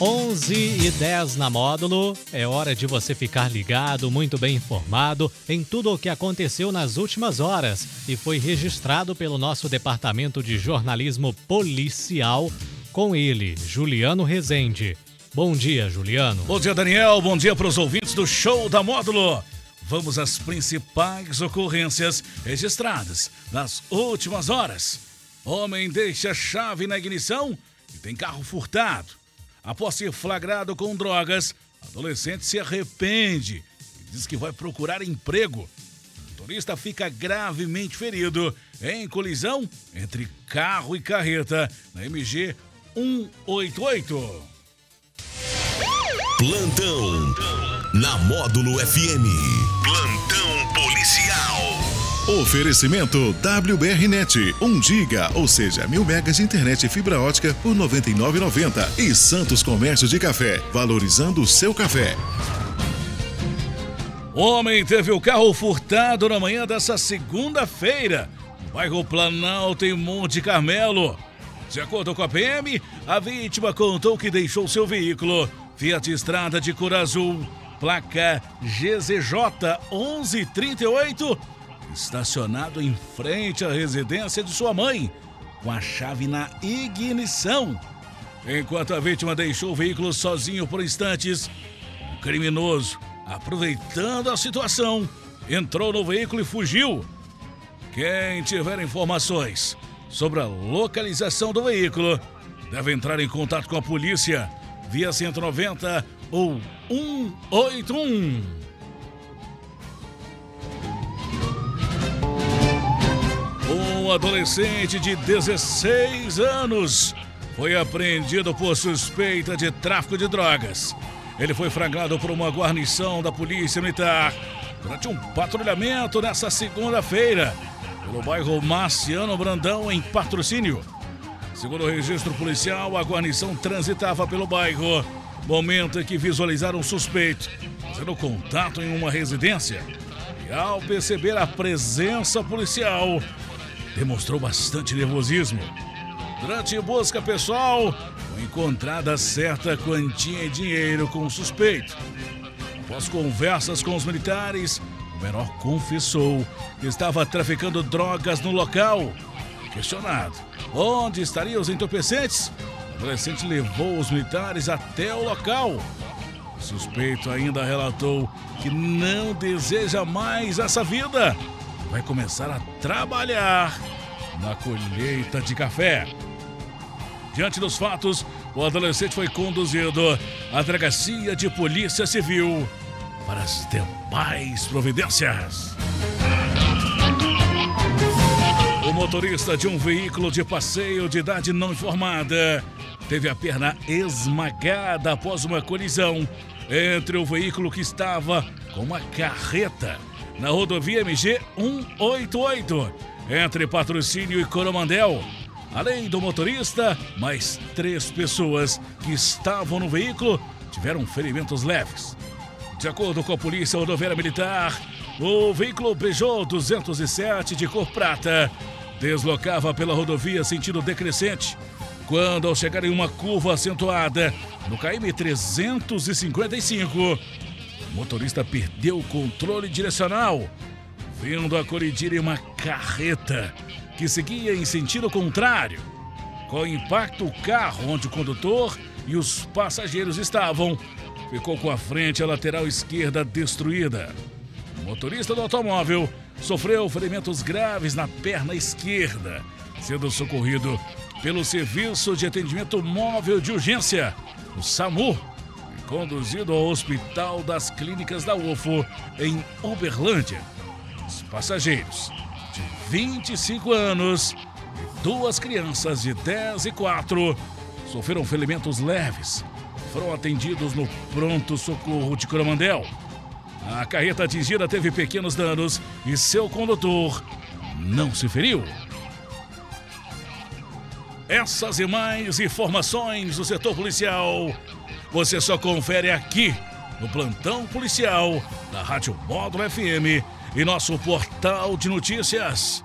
11 e 10 na módulo. É hora de você ficar ligado, muito bem informado em tudo o que aconteceu nas últimas horas e foi registrado pelo nosso departamento de jornalismo policial com ele, Juliano Rezende. Bom dia, Juliano. Bom dia, Daniel. Bom dia para os ouvintes do Show da Módulo. Vamos às principais ocorrências registradas nas últimas horas. Homem deixa chave na ignição e tem carro furtado. Após ser flagrado com drogas, adolescente se arrepende e diz que vai procurar emprego. O motorista fica gravemente ferido em colisão entre carro e carreta na MG 188. Plantão na Módulo FM. Plantão. Oferecimento WBRnet, 1 giga, ou seja, mil megas de internet e fibra ótica por 99,90 e Santos Comércio de Café, valorizando o seu café. Homem teve o carro furtado na manhã dessa segunda-feira, bairro Planalto, em Monte Carmelo. De acordo com a PM, a vítima contou que deixou seu veículo Fiat Estrada de cor azul, placa GZJ 1138 estacionado em frente à residência de sua mãe, com a chave na ignição. Enquanto a vítima deixou o veículo sozinho por instantes, o criminoso, aproveitando a situação, entrou no veículo e fugiu. Quem tiver informações sobre a localização do veículo deve entrar em contato com a polícia via 190 ou 181. Um adolescente de 16 anos foi apreendido por suspeita de tráfico de drogas. Ele foi flagrado por uma guarnição da Polícia Militar durante um patrulhamento nesta segunda-feira pelo bairro Marciano Brandão, em patrocínio. Segundo o registro policial, a guarnição transitava pelo bairro, momento em que visualizaram o suspeito fazendo contato em uma residência. E ao perceber a presença policial, demonstrou bastante nervosismo. Durante busca pessoal, foi encontrada certa quantia de dinheiro com o suspeito. Após conversas com os militares, o menor confessou que estava traficando drogas no local. Questionado onde estariam os entorpecentes, o adolescente levou os militares até o local. O suspeito ainda relatou que não deseja mais essa vida vai começar a trabalhar na colheita de café. Diante dos fatos, o adolescente foi conduzido à delegacia de polícia civil para as demais providências. O motorista de um veículo de passeio de idade não informada teve a perna esmagada após uma colisão entre o veículo que estava com uma carreta na rodovia MG 188, entre Patrocínio e Coromandel. Além do motorista, mais três pessoas que estavam no veículo tiveram ferimentos leves. De acordo com a Polícia Rodoviária Militar, o veículo Peugeot 207 de cor prata deslocava pela rodovia sentido decrescente quando, ao chegar em uma curva acentuada no KM 355, o motorista perdeu o controle direcional, vindo a colidir em uma carreta que seguia em sentido contrário. Com impacto, o carro onde o condutor e os passageiros estavam ficou com a frente e a lateral esquerda destruída. O motorista do automóvel sofreu ferimentos graves na perna esquerda, sendo socorrido pelo Serviço de Atendimento Móvel de Urgência, o SAMU, conduzido ao Hospital das Clínicas da UFO, em Uberlândia. Os passageiros de 25 anos e duas crianças de 10 e 4 sofreram ferimentos leves. Foram atendidos no pronto socorro de Coromandel. A carreta atingida teve pequenos danos e seu condutor não se feriu. Essas e mais informações do setor policial você só confere aqui no plantão policial da Rádio Módulo FM e nosso portal de notícias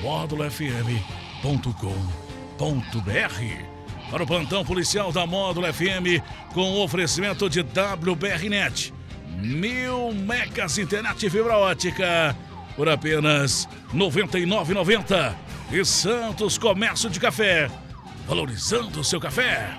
módulofm.com.br. para o plantão policial da Módulo FM com oferecimento de WBRnet. Mil megas internet fibra ótica por apenas R$ 99,90. E Santos Comércio de Café, valorizando o seu café.